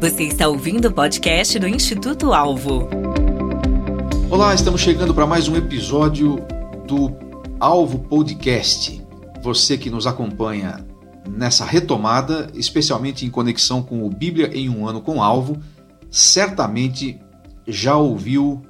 Você está ouvindo o podcast do Instituto Alvo. Olá, estamos chegando para mais um episódio do Alvo Podcast. Você que nos acompanha nessa retomada, especialmente em conexão com o Bíblia em um ano com Alvo, certamente já ouviu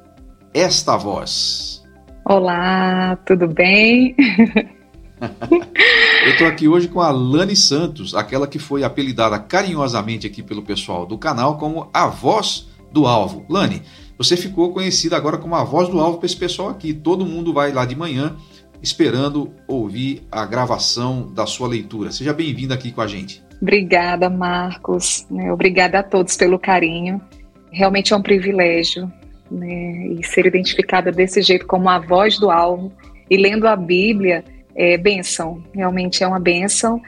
esta voz. Olá, tudo bem? Eu estou aqui hoje com a Lani Santos, aquela que foi apelidada carinhosamente aqui pelo pessoal do canal como a voz do alvo. Lani, você ficou conhecida agora como a voz do alvo para esse pessoal aqui. Todo mundo vai lá de manhã esperando ouvir a gravação da sua leitura. Seja bem-vinda aqui com a gente. Obrigada, Marcos. Né? Obrigada a todos pelo carinho. Realmente é um privilégio né? e ser identificada desse jeito como a voz do alvo e lendo a Bíblia é benção, realmente é uma benção,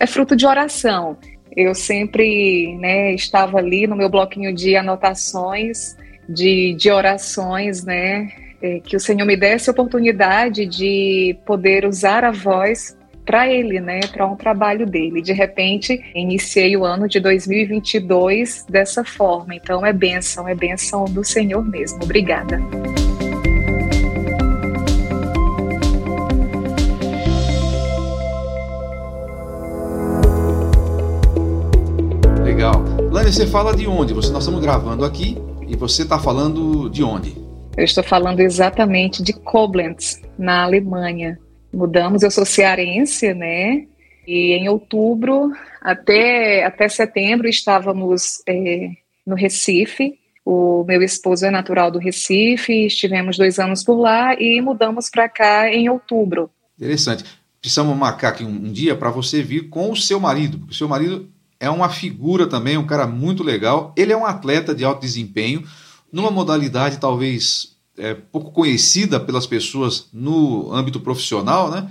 é fruto de oração. Eu sempre né, estava ali no meu bloquinho de anotações, de, de orações, né, é, que o Senhor me desse a oportunidade de poder usar a voz para ele, né, para um trabalho dele. De repente, iniciei o ano de 2022 dessa forma. Então é bênção, é bênção do Senhor mesmo. Obrigada. Você fala de onde? Você, nós estamos gravando aqui e você está falando de onde? Eu estou falando exatamente de Koblenz, na Alemanha. Mudamos, eu sou cearense, né? E em outubro até, até setembro estávamos é, no Recife. O meu esposo é natural do Recife, estivemos dois anos por lá e mudamos para cá em outubro. Interessante. Precisamos marcar aqui um, um dia para você vir com o seu marido, porque o seu marido é uma figura também, um cara muito legal. Ele é um atleta de alto desempenho, numa modalidade talvez é, pouco conhecida pelas pessoas no âmbito profissional, né?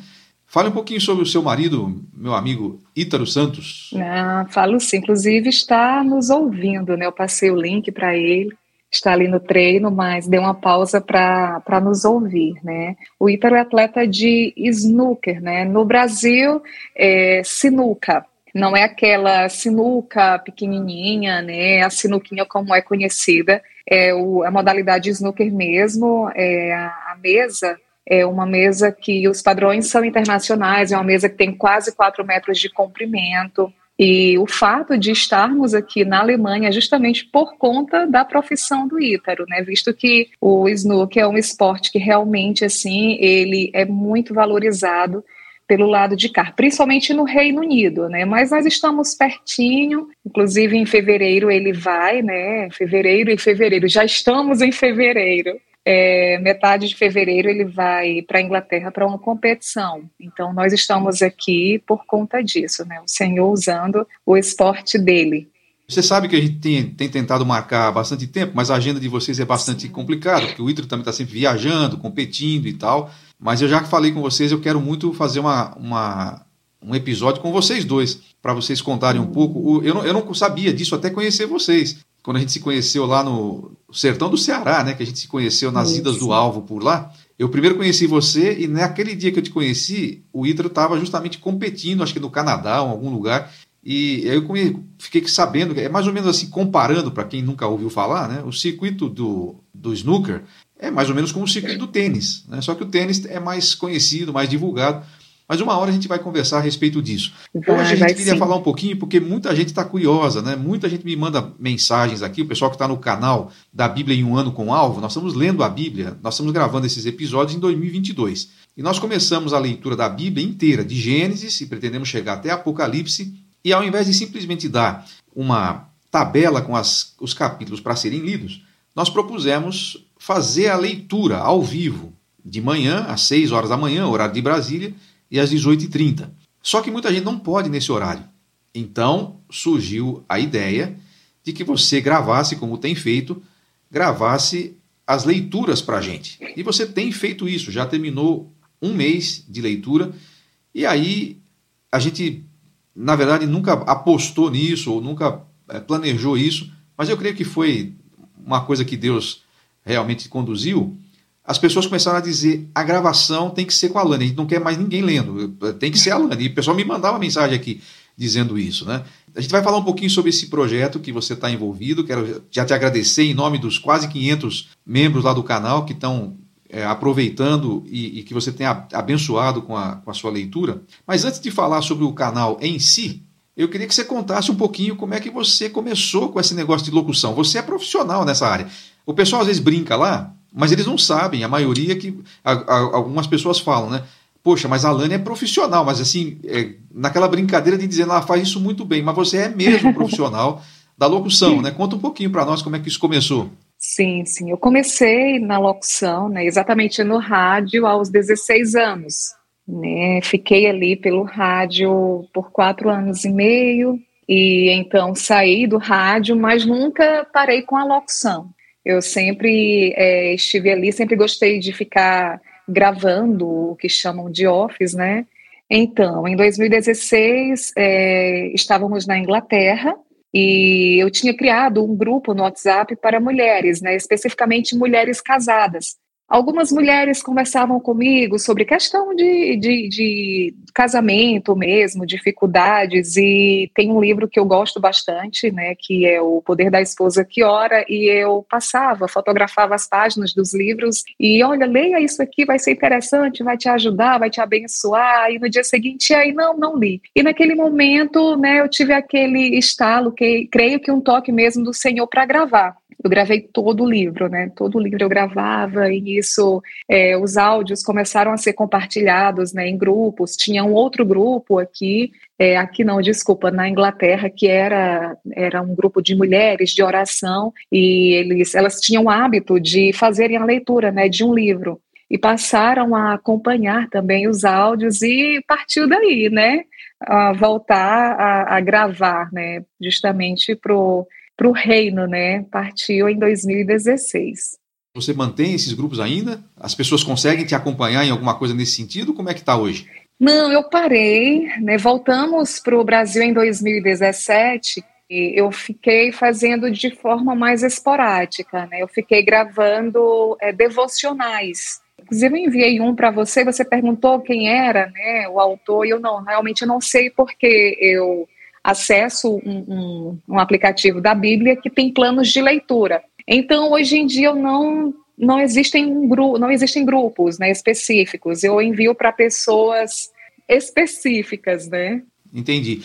Fale um pouquinho sobre o seu marido, meu amigo Ítaro Santos. Ah, falo sim, inclusive está nos ouvindo, né? Eu passei o link para ele, está ali no treino, mas deu uma pausa para nos ouvir, né? O Ítaro é atleta de snooker, né? No Brasil, é sinuca, não é aquela sinuca pequenininha, né? A sinuquinha como é conhecida, é o, a modalidade snooker mesmo, é a, a mesa é uma mesa que os padrões são internacionais, é uma mesa que tem quase 4 metros de comprimento. E o fato de estarmos aqui na Alemanha é justamente por conta da profissão do Ítaro, né? Visto que o snooker é um esporte que realmente assim ele é muito valorizado pelo lado de cá, principalmente no Reino Unido, né? Mas nós estamos pertinho, inclusive em fevereiro ele vai, né? Fevereiro e fevereiro, já estamos em fevereiro. É, metade de fevereiro ele vai para a Inglaterra para uma competição. Então nós estamos aqui por conta disso, né? O Senhor usando o esporte dele. Você sabe que a gente tem, tem, tentado marcar há bastante tempo, mas a agenda de vocês é bastante complicada, porque o Ítalo também está sempre viajando, competindo e tal. Mas eu já falei com vocês, eu quero muito fazer uma, uma um episódio com vocês dois, para vocês contarem um pouco. Eu não, eu não sabia disso até conhecer vocês. Quando a gente se conheceu lá no sertão do Ceará, né? Que a gente se conheceu nas Isso. idas do Alvo por lá. Eu primeiro conheci você e naquele dia que eu te conheci, o Ítalo estava justamente competindo, acho que no Canadá ou em algum lugar. E eu fiquei sabendo, é mais ou menos assim, comparando para quem nunca ouviu falar, né? O circuito do, do snooker é mais ou menos como o circuito do tênis, né? só que o tênis é mais conhecido, mais divulgado. Mas uma hora a gente vai conversar a respeito disso. Vai, Hoje a gente queria sim. falar um pouquinho, porque muita gente está curiosa, né? Muita gente me manda mensagens aqui, o pessoal que está no canal da Bíblia em um ano com alvo, nós estamos lendo a Bíblia, nós estamos gravando esses episódios em 2022. E nós começamos a leitura da Bíblia inteira, de Gênesis, e pretendemos chegar até Apocalipse, e ao invés de simplesmente dar uma tabela com as, os capítulos para serem lidos, nós propusemos fazer a leitura ao vivo, de manhã, às 6 horas da manhã, horário de Brasília, e às 18h30. Só que muita gente não pode nesse horário. Então surgiu a ideia de que você gravasse, como tem feito, gravasse as leituras para a gente. E você tem feito isso, já terminou um mês de leitura, e aí a gente, na verdade, nunca apostou nisso, ou nunca eh, planejou isso, mas eu creio que foi uma coisa que Deus realmente conduziu, as pessoas começaram a dizer a gravação tem que ser com a Lani, a gente não quer mais ninguém lendo, tem que ser a Lani. E o pessoal me mandava mensagem aqui. dizendo isso, né? A gente vai falar um pouquinho sobre esse projeto que você está envolvido. Quero já te agradecer em nome dos quase 500 membros lá do canal que estão é, aproveitando e, e, que você tenha abençoado com a, com a sua leitura. Mas antes de falar sobre o canal em si, eu queria que você contasse um pouquinho como é que você começou com esse negócio de locução. Você é profissional nessa área. O pessoal às vezes brinca lá, mas eles não sabem. A maioria que. A, a, algumas pessoas falam, né? Poxa, mas a Lani é profissional, mas assim, é, naquela brincadeira de dizer, ela faz isso muito bem, mas você é mesmo profissional da locução, né? Conta um pouquinho para nós como é que isso começou. Sim, sim. Eu comecei na locução, né, exatamente no rádio, aos 16 anos. Né? Fiquei ali pelo rádio por quatro anos e meio, e então saí do rádio, mas nunca parei com a locução. Eu sempre é, estive ali, sempre gostei de ficar gravando o que chamam de office, né? Então, em 2016, é, estávamos na Inglaterra e eu tinha criado um grupo no WhatsApp para mulheres, né, especificamente mulheres casadas. Algumas mulheres conversavam comigo sobre questão de, de, de, casamento mesmo, dificuldades, e tem um livro que eu gosto bastante, né, que é O Poder da Esposa que Ora, e eu passava, fotografava as páginas dos livros, e olha, leia isso aqui, vai ser interessante, vai te ajudar, vai te abençoar, e no dia seguinte, aí não, não li. E naquele momento, né, eu tive aquele estalo, que creio que um toque mesmo do Senhor para gravar eu gravei todo o livro, né? Todo o livro eu gravava, e nisso é, os áudios começaram a ser compartilhados né, em grupos. Tinha um outro grupo aqui, é, aqui não, desculpa, na Inglaterra, que era, era um grupo de mulheres de oração, e eles, elas tinham o hábito de fazerem a leitura né, de um livro. E passaram a acompanhar também os áudios e partiu daí, né? A voltar a, a gravar, né? Justamente para o reino, né? Partiu em 2016. Você mantém esses grupos ainda? As pessoas conseguem te acompanhar em alguma coisa nesse sentido? Como é que está hoje? Não, eu parei, né? Voltamos para o Brasil em 2017 e eu fiquei fazendo de forma mais esporádica, né? Eu fiquei gravando é, devocionais. Inclusive, eu enviei um para você, você perguntou quem era, né, o autor, e eu não, realmente eu não sei porque eu acesso um, um, um aplicativo da Bíblia que tem planos de leitura. Então, hoje em dia, eu não não existem, não existem grupos né, específicos. Eu envio para pessoas específicas, né? Entendi.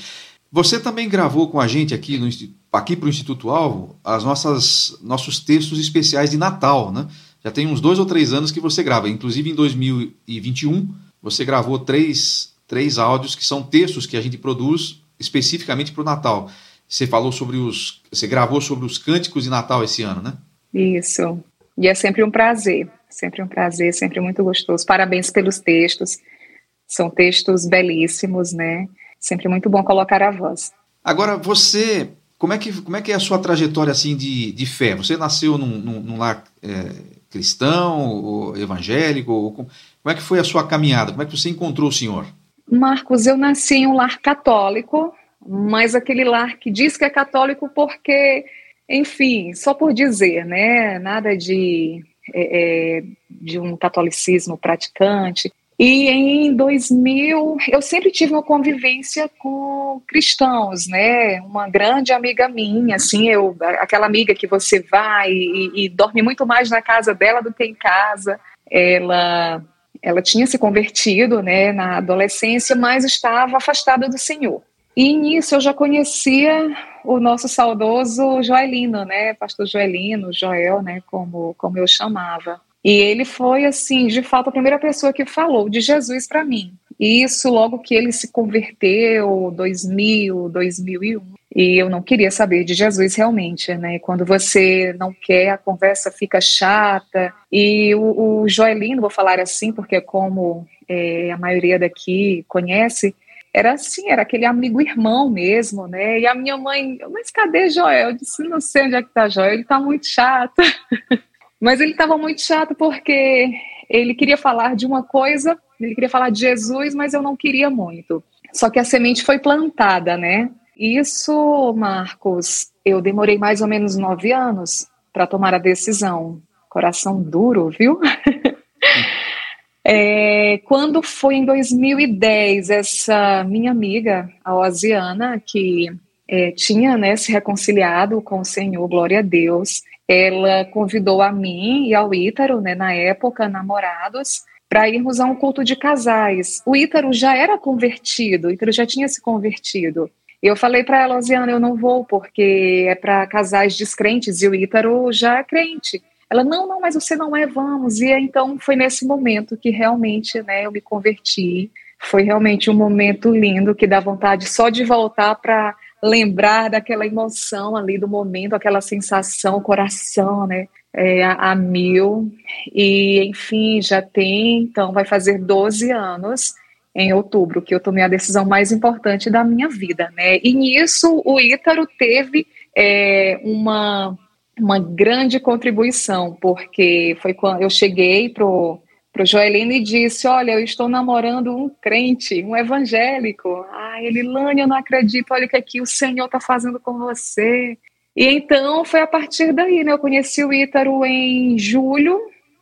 Você também gravou com a gente aqui no aqui para o Instituto Alvo as nossas nossos textos especiais de Natal, né? Já tem uns dois ou três anos que você grava. Inclusive em 2021 você gravou três, três áudios que são textos que a gente produz especificamente para o Natal. Você falou sobre os. Você gravou sobre os cânticos de Natal esse ano, né? Isso. E é sempre um prazer, sempre um prazer, sempre muito gostoso. Parabéns pelos textos. São textos belíssimos, né? Sempre muito bom colocar a voz. Agora, você. Como é que, como é, que é a sua trajetória assim de, de fé? Você nasceu num, num, num lar é, cristão, ou evangélico? Ou, como é que foi a sua caminhada? Como é que você encontrou o Senhor? Marcos, eu nasci em um lar católico, mas aquele lar que diz que é católico porque, enfim, só por dizer, né? Nada de, é, é de um catolicismo praticante. E em 2000, eu sempre tive uma convivência com cristãos, né? Uma grande amiga minha, assim, eu, aquela amiga que você vai e, e dorme muito mais na casa dela do que em casa. Ela ela tinha se convertido né, na adolescência, mas estava afastada do Senhor. E nisso eu já conhecia o nosso saudoso Joelino, né, pastor Joelino, Joel, né, como, como eu chamava. E ele foi, assim, de fato, a primeira pessoa que falou de Jesus para mim. E isso logo que ele se converteu, 2000, 2001. E eu não queria saber de Jesus realmente, né? Quando você não quer, a conversa fica chata. E o, o Joelino, vou falar assim, porque como é, a maioria daqui conhece, era assim, era aquele amigo irmão mesmo, né? E a minha mãe, mas cadê Joel? Eu disse, não sei onde é que tá Joel, ele tá muito chato. mas ele estava muito chato porque ele queria falar de uma coisa, ele queria falar de Jesus, mas eu não queria muito. Só que a semente foi plantada, né? Isso, Marcos, eu demorei mais ou menos nove anos para tomar a decisão. Coração duro, viu? É, quando foi em 2010, essa minha amiga, a Osiana, que é, tinha né, se reconciliado com o Senhor, glória a Deus, ela convidou a mim e ao Ítaro, né, na época, namorados, para irmos a um culto de casais. O Ítaro já era convertido, o Ítaro já tinha se convertido. Eu falei para ela, Osiana, eu não vou porque é para casais descrentes e o Ítaro já é crente. Ela, não, não, mas você não é, vamos. E então foi nesse momento que realmente né, eu me converti. Foi realmente um momento lindo que dá vontade só de voltar para lembrar daquela emoção ali do momento, aquela sensação, coração, né? É, a, a, mil. E, enfim, já tem, então, vai fazer 12 anos em outubro que eu tomei a decisão mais importante da minha vida, né? E nisso o Ítaro teve é, uma uma grande contribuição, porque foi quando eu cheguei pro pro Joelino e disse, olha, eu estou namorando um crente, um evangélico. Ah, ele, Lânia, eu não acredito, olha o que aqui o Senhor está fazendo com você. E então foi a partir daí, né? Eu conheci o Ítaro em julho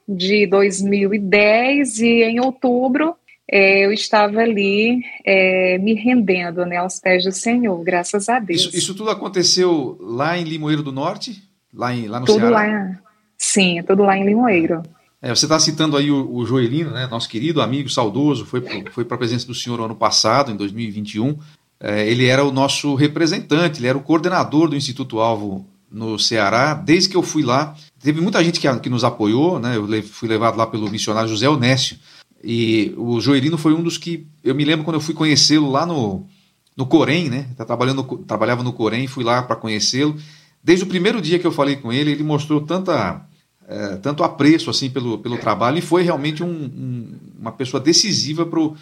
de 2010 e em outubro é, eu estava ali é, me rendendo né, aos pés do Senhor, graças a Deus. Isso, isso tudo aconteceu lá em Limoeiro do Norte? Lá, em, lá no tudo Ceará? Lá, sim, tudo lá em Limoeiro. É, você está citando aí o, o, Joelino, né, nosso querido amigo saudoso, foi, foi para a presença do senhor ano passado, em 2021. É, ele era o nosso representante, ele era o coordenador do Instituto Alvo no Ceará. Desde que eu fui lá, teve muita gente que, que nos apoiou, né, eu fui levado lá pelo missionário José Onésio, e o Joelino foi um dos que, eu me lembro quando eu fui conhecê-lo lá no, no Corém, né, tá trabalhando, trabalhava no Corém, fui lá para conhecê-lo, Desde o primeiro dia que eu falei com ele, ele mostrou tanta, é, tanto apreço assim pelo, pelo trabalho e foi realmente um, um, uma pessoa decisiva para o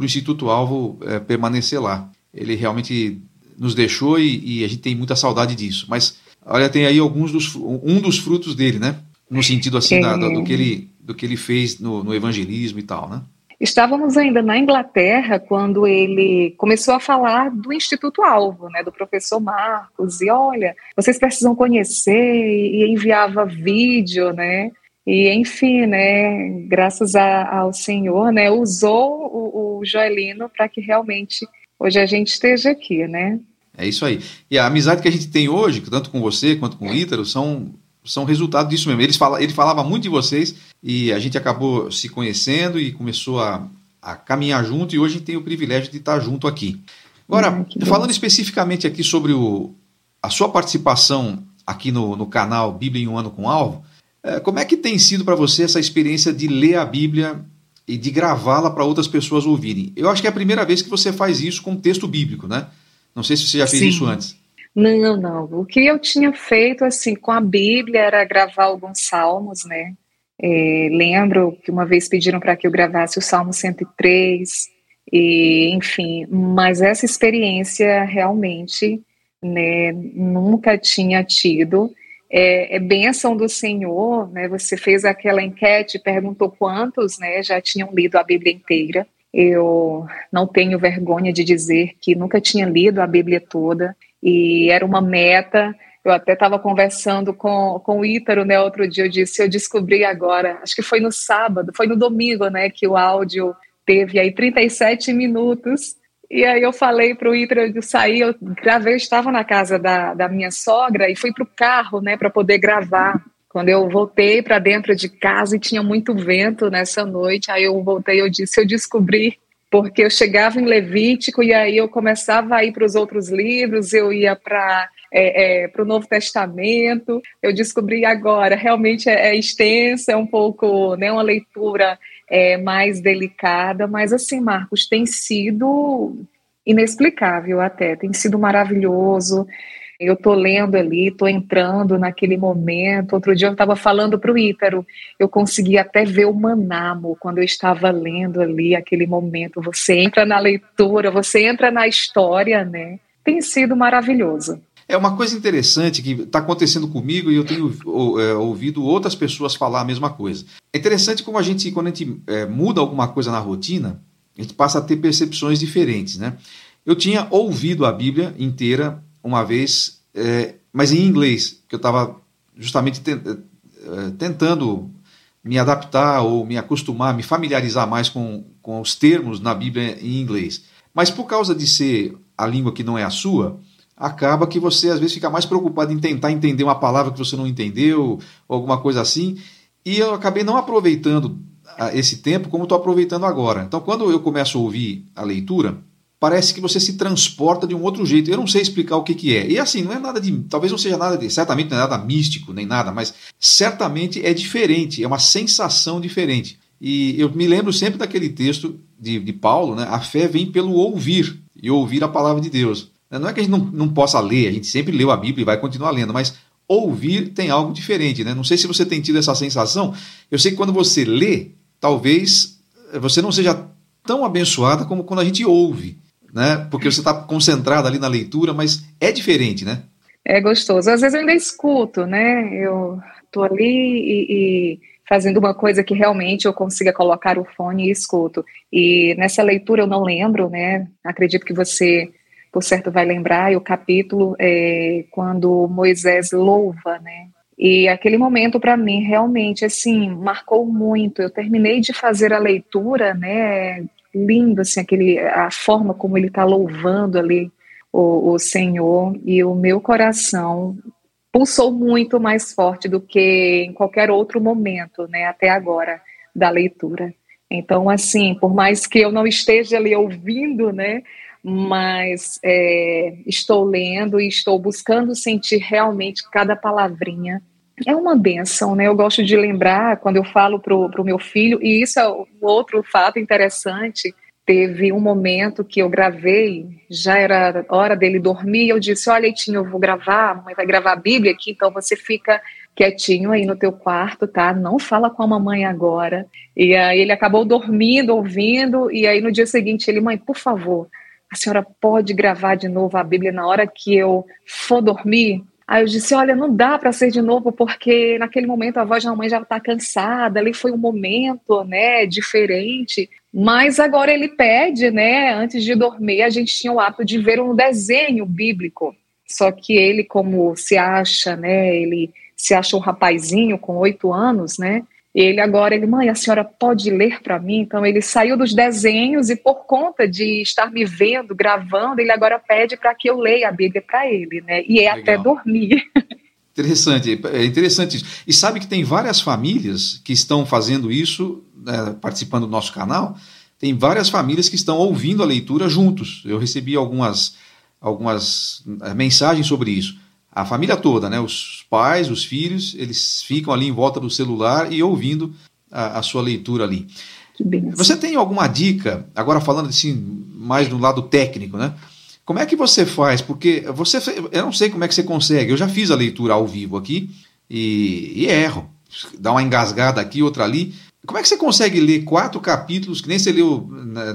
Instituto Alvo é, permanecer lá. Ele realmente nos deixou e, e, a gente tem muita saudade disso. Mas olha, tem aí alguns dos, um dos frutos dele, né? No sentido assim da, do, que ele, do que ele fez no, no evangelismo e tal, né? Estávamos ainda na Inglaterra quando ele começou a falar do Instituto Alvo, né, do professor Marcos, e olha, vocês precisam conhecer, e enviava vídeo, né, e enfim, né, graças a, ao Senhor, né, usou o, o Joelino para que realmente hoje a gente esteja aqui, né. É isso aí. E a amizade que a gente tem hoje, tanto com você quanto com o Ítaro, são são resultado disso mesmo. Eles fala, ele falava muito de vocês e a gente acabou se conhecendo e começou a, a caminhar junto e hoje tem o privilégio de estar junto aqui. Agora, falando especificamente aqui sobre o, a sua participação aqui no, no canal Bíblia em um Ano com Alvo, é, como é que tem sido para você essa experiência de ler a Bíblia e de gravá-la para outras pessoas ouvirem? Eu acho que é a primeira vez que você faz isso com texto bíblico, né? Não sei se você já fez Sim. isso antes. Não, não. O que eu tinha feito assim com a Bíblia era gravar alguns salmos, né? É, lembro que uma vez pediram para que eu gravasse o Salmo 103, e enfim, mas essa experiência realmente né, nunca tinha tido. É, é bênção do Senhor, né? Você fez aquela enquete, perguntou quantos, né, já tinham lido a Bíblia inteira. Eu não tenho vergonha de dizer que nunca tinha lido a Bíblia toda e era uma meta. Eu até estava conversando com, com o Ítaro, né, outro dia, eu disse, eu descobri agora, acho que foi no sábado, foi no domingo, né, que o áudio teve aí 37 minutos, e aí eu falei para o Ítaro, eu saí, eu gravei, eu estava na casa da, da minha sogra e fui para o carro, né, para poder gravar. Quando eu voltei para dentro de casa e tinha muito vento nessa noite, aí eu voltei, eu disse, eu descobri porque eu chegava em Levítico e aí eu começava a ir para os outros livros, eu ia para é, é, para o Novo Testamento. Eu descobri agora, realmente é, é extensa, é um pouco, né, uma leitura é, mais delicada, mas assim, Marcos, tem sido inexplicável até, tem sido maravilhoso. Eu estou lendo ali, estou entrando naquele momento. Outro dia eu estava falando para o Ítaro, eu consegui até ver o Manamo quando eu estava lendo ali aquele momento. Você entra na leitura, você entra na história, né? Tem sido maravilhoso. É uma coisa interessante que está acontecendo comigo e eu tenho é, ouvido outras pessoas falar a mesma coisa. É interessante como a gente, quando a gente é, muda alguma coisa na rotina, a gente passa a ter percepções diferentes, né? Eu tinha ouvido a Bíblia inteira uma vez, é, mas em inglês, que eu estava justamente é, tentando me adaptar ou me acostumar, me familiarizar mais com, com os termos na Bíblia em inglês. Mas por causa de ser a língua que não é a sua, acaba que você às vezes fica mais preocupado em tentar entender uma palavra que você não entendeu, ou alguma coisa assim. E eu acabei não aproveitando esse tempo como estou aproveitando agora. Então, quando eu começo a ouvir a leitura, parece que você se transporta de um outro jeito. Eu não sei explicar o que, que é. E assim, não é nada de. Talvez não seja nada de. Certamente não é nada místico, nem nada, mas certamente é diferente, é uma sensação diferente. E eu me lembro sempre daquele texto de, de Paulo, né? A fé vem pelo ouvir, e ouvir a palavra de Deus. Não é que a gente não, não possa ler, a gente sempre leu a Bíblia e vai continuar lendo, mas ouvir tem algo diferente, né? Não sei se você tem tido essa sensação. Eu sei que quando você lê, talvez você não seja tão abençoada como quando a gente ouve né? Porque você está concentrado ali na leitura, mas é diferente, né? É gostoso. Às vezes eu ainda escuto, né? Eu tô ali e, e fazendo uma coisa que realmente eu consiga colocar o fone e escuto. E nessa leitura eu não lembro, né? Acredito que você, por certo, vai lembrar. E o capítulo é quando Moisés louva, né? E aquele momento para mim realmente assim marcou muito. Eu terminei de fazer a leitura, né, lindo, assim, aquele, a forma como ele está louvando ali o, o Senhor, e o meu coração pulsou muito mais forte do que em qualquer outro momento, né, até agora, da leitura. Então, assim, por mais que eu não esteja ali ouvindo, né, mas é, estou lendo e estou buscando sentir realmente cada palavrinha é uma benção, né? Eu gosto de lembrar quando eu falo para o meu filho, e isso é um outro fato interessante. Teve um momento que eu gravei, já era hora dele dormir, eu disse: Olha, Leitinho, eu vou gravar, a mamãe vai gravar a Bíblia aqui, então você fica quietinho aí no teu quarto, tá? Não fala com a mamãe agora. E aí ele acabou dormindo, ouvindo, e aí no dia seguinte ele, mãe, por favor, a senhora pode gravar de novo a Bíblia na hora que eu for dormir? Aí eu disse: Olha, não dá para ser de novo, porque naquele momento a voz da mãe já está cansada, ali foi um momento né, diferente. Mas agora ele pede, né? Antes de dormir, a gente tinha o hábito de ver um desenho bíblico. Só que ele, como se acha, né? Ele se acha um rapazinho com oito anos, né? Ele agora, ele, mãe, a senhora pode ler para mim? Então ele saiu dos desenhos e por conta de estar me vendo, gravando, ele agora pede para que eu leia a Bíblia para ele, né? E é Legal. até dormir. Interessante, é interessante isso. E sabe que tem várias famílias que estão fazendo isso, né, participando do nosso canal. Tem várias famílias que estão ouvindo a leitura juntos. Eu recebi algumas, algumas eh, mensagens sobre isso a família toda, né? Os pais, os filhos, eles ficam ali em volta do celular e ouvindo a, a sua leitura ali. Você tem alguma dica, agora falando assim, mais do lado técnico, né? Como é que você faz? Porque você, eu não sei como é que você consegue. Eu já fiz a leitura ao vivo aqui e, e erro. Dá uma engasgada aqui, outra ali. Como é que você consegue ler quatro capítulos, que nem você leu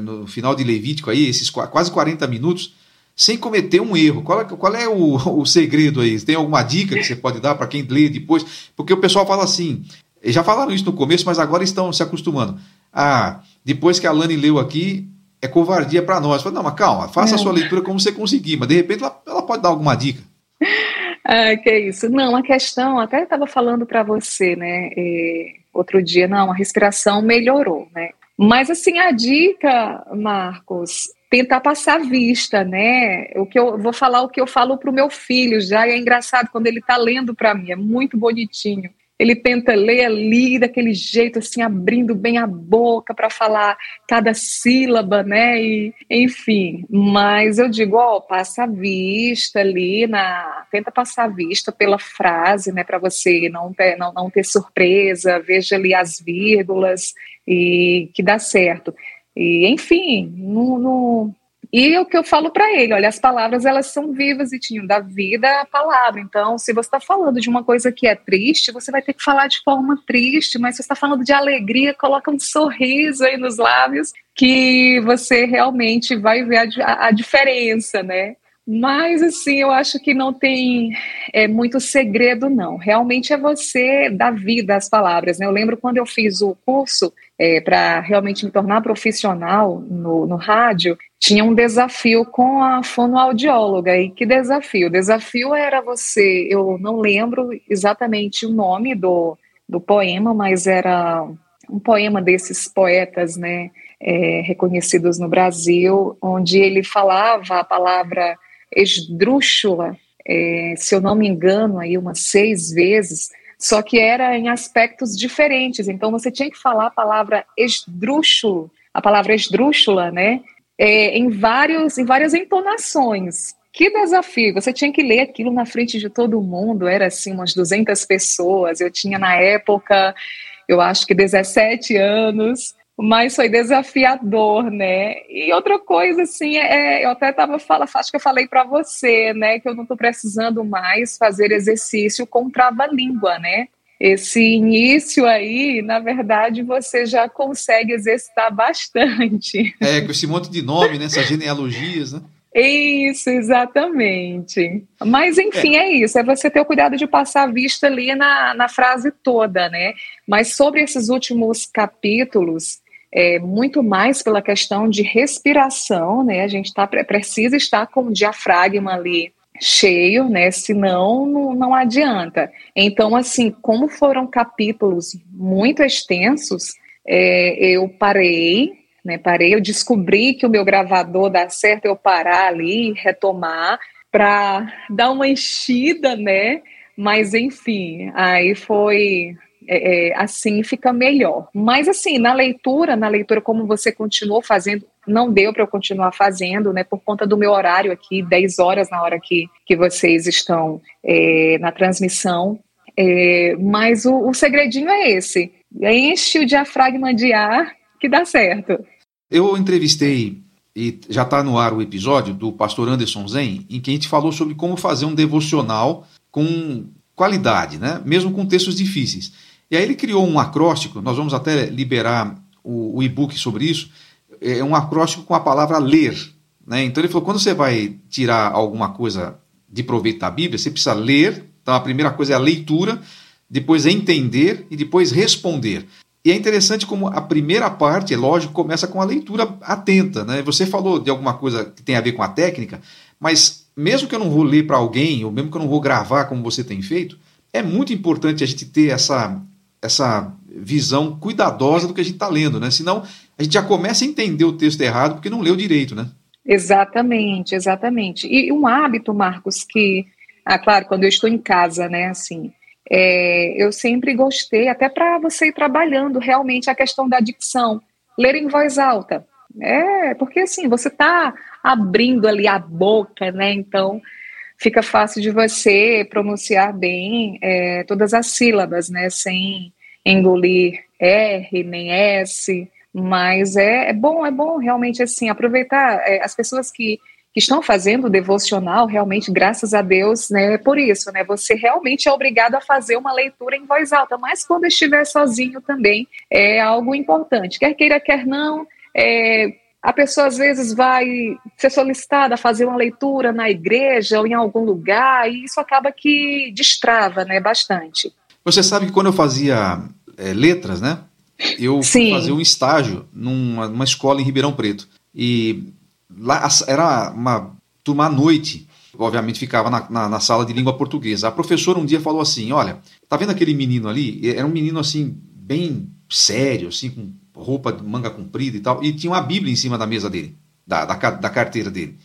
no final de Levítico aí, esses quase 40 minutos, sem cometer um erro. Qual é, qual é o, o segredo aí? Tem alguma dica que você pode dar para quem lê depois? Porque o pessoal fala assim, já falaram isso no começo, mas agora estão se acostumando. Ah, depois que a Lani leu aqui, é covardia para nós. Falo, não, mas calma, faça a sua leitura como você conseguir, mas de repente ela, ela pode dar alguma dica. Ah, que isso. Não, a questão, até estava falando para você, né, eh, outro dia, não, a respiração melhorou, né? Mas assim, a dica, Marcos, tentar passar vista, né? O que eu vou falar o que eu falo para o meu filho já e é engraçado quando ele está lendo para mim, é muito bonitinho. Ele tenta ler ali daquele jeito assim, abrindo bem a boca para falar cada sílaba, né? E enfim, mas eu digo, ó, passa a vista ali na, tenta passar a vista pela frase, né, para você não ter, não, não ter surpresa, veja ali as vírgulas e que dá certo. E, enfim, no, e o que eu falo para ele, olha, as palavras elas são vivas e tinham da vida a palavra. Então, se você está falando de uma coisa que é triste, você vai ter que falar de forma triste, mas se você está falando de alegria, coloca um sorriso aí nos lábios que você realmente vai ver a, a diferença, né? Mas, assim, eu acho que não tem é, muito segredo, não. Realmente é você dar vida às palavras. Né? Eu lembro quando eu fiz o curso é, para realmente me tornar profissional no, no rádio, tinha um desafio com a fonoaudióloga. E que desafio? O desafio era você, eu não lembro exatamente o nome do, do poema, mas era um poema desses poetas, né, é, reconhecidos no Brasil, onde ele falava a palavra esdrúxula, é, se eu não me engano, aí umas seis vezes, só que era em aspectos diferentes. Então você tinha que falar a palavra esdrúxulo, a palavra esdrúxula, né, é, em vários, em várias entonações. Que desafio! Você tinha que ler aquilo na frente de todo mundo, era assim, umas 200 pessoas. Eu tinha na época, eu acho que 17 anos, mas foi desafiador, né? E outra coisa, assim, é, eu até estava falando, acho que eu falei para você, né, que eu não estou precisando mais fazer exercício com trava-língua, né? Esse início aí, na verdade, você já consegue exercitar bastante. É, com esse monte de nome, né? Essas genealogias, né? Isso, exatamente. Mas, enfim, é. é. isso. É você ter o cuidado de passar a vista ali na, na frase toda, né? Mas sobre esses últimos capítulos, é, muito mais pela questão de respiração, né? A gente tá, precisa estar com o diafragma ali cheio, né? Senão não, não adianta. Então, assim, como foram capítulos muito extensos, é, eu parei né? Parei, eu descobri que o meu gravador dá certo eu parar ali, retomar, para dar uma enchida, né? Mas enfim, aí foi é, é, assim fica melhor. Mas assim, na leitura, na leitura como você continuou fazendo, não deu para eu continuar fazendo, né? Por conta do meu horário aqui, 10 horas na hora que, que vocês estão é, na transmissão. É, mas o, o segredinho é esse: enche o diafragma de ar que dá certo. Eu entrevistei, e já está no ar o episódio, do pastor Anderson Zen, em que a gente falou sobre como fazer um devocional com qualidade, né? mesmo com textos difíceis. E aí ele criou um acróstico, nós vamos até liberar o, o e-book sobre isso, é um acróstico com a palavra ler. Né? Então ele falou, quando você vai tirar alguma coisa de proveito da Bíblia, você precisa ler, então a primeira coisa é a leitura, depois é entender e depois responder. E é interessante como a primeira parte, é lógico, começa com a leitura atenta. Né? Você falou de alguma coisa que tem a ver com a técnica, mas mesmo que eu não vou ler para alguém, ou mesmo que eu não vou gravar como você tem feito, é muito importante a gente ter essa, essa visão cuidadosa do que a gente está lendo, né? Senão a gente já começa a entender o texto errado porque não leu direito, né? Exatamente, exatamente. E um hábito, Marcos, que, ah, claro, quando eu estou em casa, né, assim, é, eu sempre gostei, até para você ir trabalhando realmente a questão da dicção, ler em voz alta. É, porque assim, você está abrindo ali a boca, né? Então fica fácil de você pronunciar bem é, todas as sílabas, né? Sem engolir R nem S. Mas é, é bom, é bom realmente assim aproveitar é, as pessoas que que estão fazendo o devocional, realmente, graças a Deus, né, por isso, né, você realmente é obrigado a fazer uma leitura em voz alta, mas quando estiver sozinho também é algo importante, quer queira, quer não, é, a pessoa às vezes vai ser solicitada a fazer uma leitura na igreja ou em algum lugar, e isso acaba que destrava, né, bastante. Você sabe que quando eu fazia é, letras, né, eu Sim. fazia um estágio numa, numa escola em Ribeirão Preto, e Lá era uma turma à noite, obviamente ficava na, na, na, sala de língua portuguesa. A professora um dia falou assim: Olha, tá vendo aquele menino ali? Era um menino assim, bem sério, assim, com roupa de manga comprida e tal, e tinha uma Bíblia em cima da mesa dele, da, da, da carteira dele.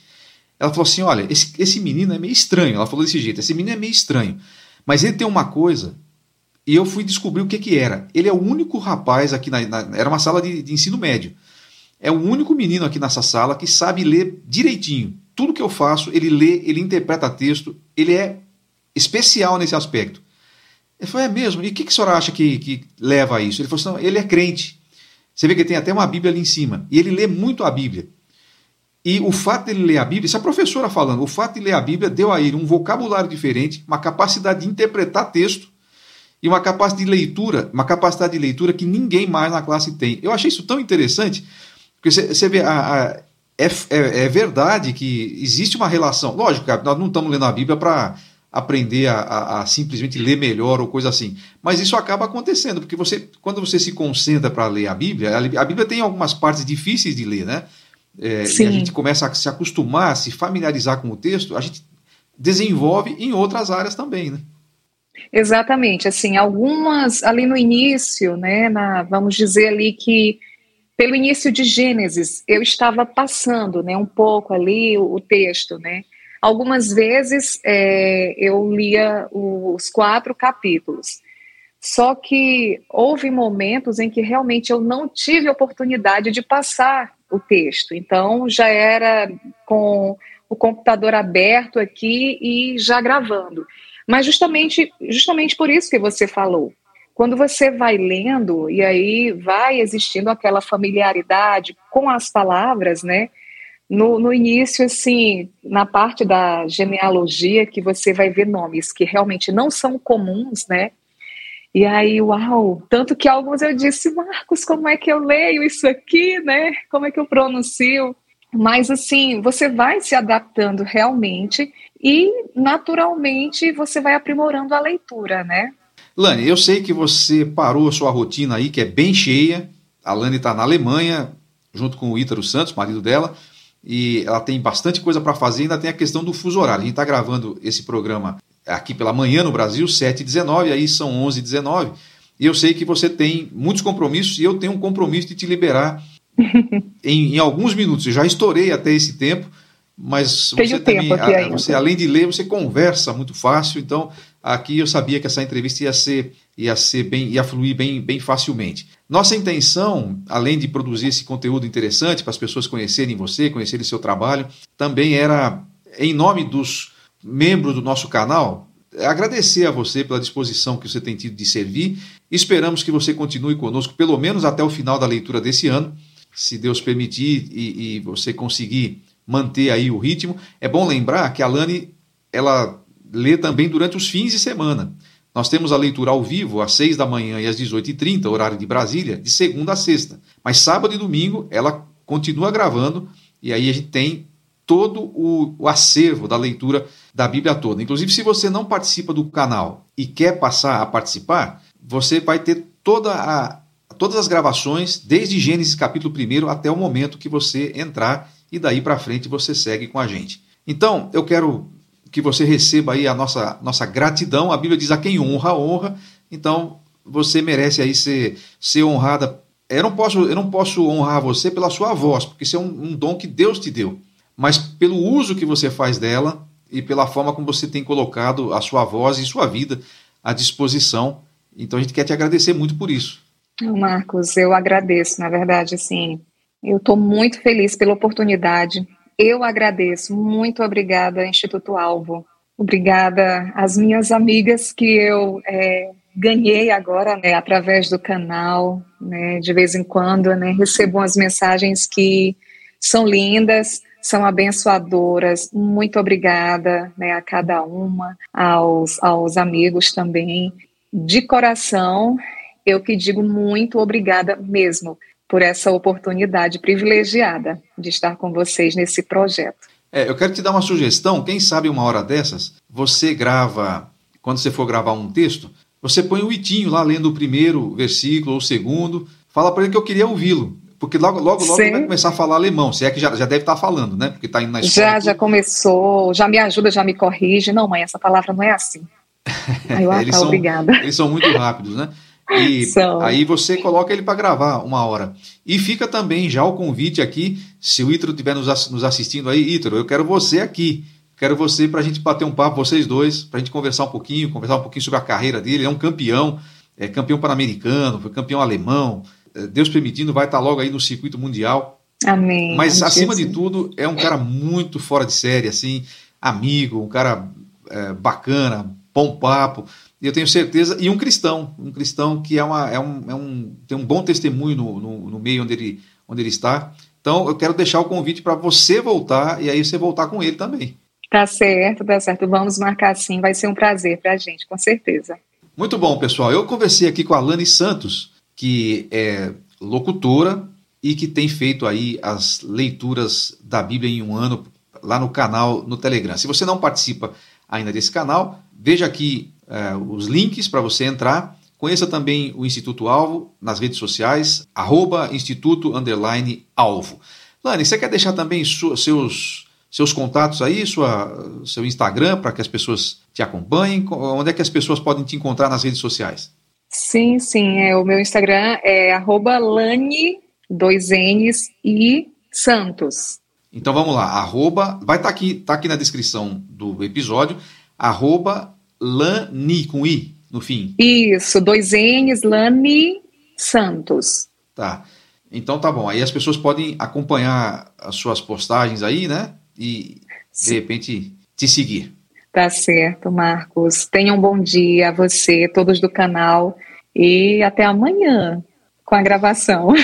Ela falou assim: Olha, esse, esse menino é meio estranho. Ela falou desse jeito: Esse menino é meio estranho, mas ele tem uma coisa. E eu fui descobrir o que, que era. Ele é o único rapaz aqui na. na era uma sala de, de ensino médio é o único menino aqui nessa sala que sabe ler direitinho. Tudo que eu faço, ele lê, ele interpreta texto, ele é especial nesse aspecto. Ele falou, é mesmo? E o que, que senhora acha que, que leva a isso? Ele falou assim, ele é crente. Você vê que tem até uma Bíblia ali em cima. E ele lê muito a Bíblia. E o fato dele ler a Bíblia, isso é a professora falando, o fato de ler a Bíblia deu a ele um vocabulário diferente, uma capacidade de interpretar texto e uma capacidade de leitura, uma capacidade de leitura que ninguém mais na classe tem. Eu achei isso tão interessante, porque você vê, a, a, é, é, é, verdade que existe uma relação. Lógico, nós não estamos lendo a Bíblia para aprender a, a, a, simplesmente ler melhor ou coisa assim. Mas isso acaba acontecendo, porque você, quando você se concentra para ler a Bíblia, a, Bíblia tem algumas partes difíceis de ler, né? É, e a gente começa a se acostumar, a se familiarizar com o texto, a gente desenvolve em outras áreas também, né? Exatamente, assim, algumas ali no início, né, na, vamos dizer ali que pelo início de Gênesis, eu estava passando, né, um pouco ali o, o texto, né, algumas vezes é, eu lia os quatro capítulos, só que houve momentos em que realmente eu não tive oportunidade de passar o texto, então já era com o computador aberto aqui e já gravando. Mas justamente, justamente por isso que você falou. Quando você vai lendo e aí vai existindo aquela familiaridade com as palavras, né? No, no início, assim, na parte da genealogia, que você vai ver nomes que realmente não são comuns, né? E aí, uau! Tanto que alguns eu disse, Marcos, como é que eu leio isso aqui, né? Como é que eu pronuncio? Mas assim, você vai se adaptando realmente e naturalmente você vai aprimorando a leitura, né? Lani, eu sei que você parou a sua rotina aí, que é bem cheia. A Lani está na Alemanha, junto com o Ítaro Santos, marido dela, e ela tem bastante coisa para fazer, ainda tem a questão do fuso horário. A gente está gravando esse programa aqui pela manhã no Brasil, 7h19, aí são 11h19, e eu sei que você tem muitos compromissos, e eu tenho um compromisso de te liberar em, em, alguns minutos. Eu já estourei até esse tempo, mas você também, a, você além de ler, você conversa muito fácil. Então, aqui eu sabia que essa entrevista ia ser, ia ser bem, ia fluir bem, bem facilmente. Nossa intenção, além de produzir esse conteúdo interessante para as pessoas conhecerem você, conhecerem seu trabalho, também era, em nome dos membros do nosso canal, agradecer a você pela disposição que você tem tido de servir. Esperamos que você continue conosco pelo menos até o final da leitura desse ano se Deus permitir e, e, você conseguir manter aí o ritmo. É bom lembrar que a Lani ela lê também durante os fins de semana. Nós temos a leitura ao vivo às 6 da manhã e às 18h30, horário de Brasília, de segunda a sexta. Mas sábado e domingo ela continua gravando e aí a gente tem todo o, o acervo da leitura da Bíblia toda. Inclusive, se você não participa do canal e quer passar a participar, você vai ter toda a todas as gravações, desde Gênesis capítulo 1 até o momento que você entrar e daí para frente você segue com a gente. Então, eu quero que você receba aí a nossa, nossa gratidão. A Bíblia diz a quem honra, honra. Então, você merece aí ser, ser honrada. Eu não, posso, eu não posso honrar você pela sua voz, porque isso é um, um dom que Deus te deu. Mas pelo uso que você faz dela e pela forma como você tem colocado a sua voz e sua vida à disposição. Então, a gente quer te agradecer muito por isso. Marcos, eu agradeço, na verdade, assim, eu estou muito feliz pela oportunidade. Eu agradeço, muito obrigada, Instituto Alvo. Obrigada às minhas amigas que eu é, ganhei agora né, através do canal. Né, de vez em quando né, recebo umas mensagens que são lindas, são abençoadoras. Muito obrigada né, a cada uma, aos, aos amigos também. De coração, eu que digo muito obrigada mesmo por essa oportunidade privilegiada de estar com vocês nesse projeto. É, eu quero te dar uma sugestão. Quem sabe uma hora dessas, você grava, quando você for gravar um texto, você põe o itinho lá lendo o primeiro versículo ou o segundo, fala para ele que eu queria ouvi-lo. Porque logo, logo, logo ele vai começar a falar alemão, se é que já, já deve estar falando, né? Porque está indo na escola. Já, já começou, já me ajuda, já me corrige. Não, mãe, essa palavra não é assim. Aí eu, ah, eles, tá, são, obrigada. eles são muito rápidos, né? E aí você coloca ele para gravar uma hora. E fica também já o convite aqui, se o Ítaro estiver nos assistindo aí, Ítaro, eu quero você aqui. Quero você para a gente bater um papo, vocês dois, para a gente conversar um pouquinho, conversar um pouquinho sobre a carreira dele. Ele é um campeão, é campeão pan-americano, foi campeão alemão. É, Deus permitindo, vai estar logo aí no circuito mundial. Amém. Mas acima de tudo, é um cara muito fora de série, assim, amigo, um cara é, bacana, bom papo eu tenho certeza, e um cristão, um cristão que é, uma, é, um, é um, tem um bom testemunho no, no, no, meio onde ele, onde ele está. Então, eu quero deixar o convite para você voltar e aí você voltar com ele também. Tá certo, tá certo. Vamos marcar sim, vai ser um prazer para a gente, com certeza. Muito bom, pessoal. Eu conversei aqui com a Lani Santos, que é locutora e que tem feito aí as leituras da Bíblia em um ano lá no canal no Telegram. Se você não participa ainda desse canal, veja aqui uh, os links para você entrar. Conheça também o Instituto Alvo nas redes sociais, arroba Instituto Underline Alvo. Lani, você quer deixar também seus, seus contatos aí, sua, seu Instagram, para que as pessoas te acompanhem? Onde é que as pessoas podem te encontrar nas redes sociais? Sim, sim. É, o meu Instagram é Lani, dois N's e Santos. Então vamos lá, arroba, vai estar tá aqui, tá aqui na descrição do episódio, arroba Lani com I no fim. Isso, dois N's, Lani Santos. Tá. Então tá bom. Aí as pessoas podem acompanhar as suas postagens aí, né? E de repente te seguir. Tá certo, Marcos. Tenha um bom dia a você, todos do canal, e até amanhã com a gravação.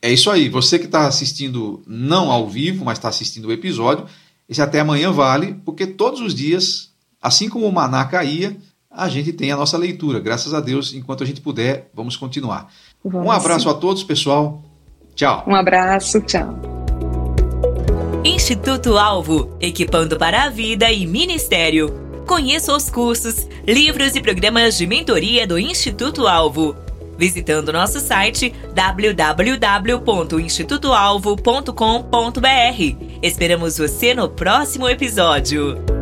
É isso aí. Você que está assistindo não ao vivo, mas está assistindo o episódio, esse até amanhã vale, porque todos os dias, assim como o maná caía, a gente tem a nossa leitura. Graças a Deus, enquanto a gente puder, vamos continuar. Vamos um abraço sim. a todos, pessoal. Tchau. Um abraço, tchau. Instituto Alvo, equipando para a vida e ministério. Conheça os cursos, livros e programas de mentoria do Instituto Alvo visitando nosso site www.institutoalvo.com.br. Esperamos você no próximo episódio.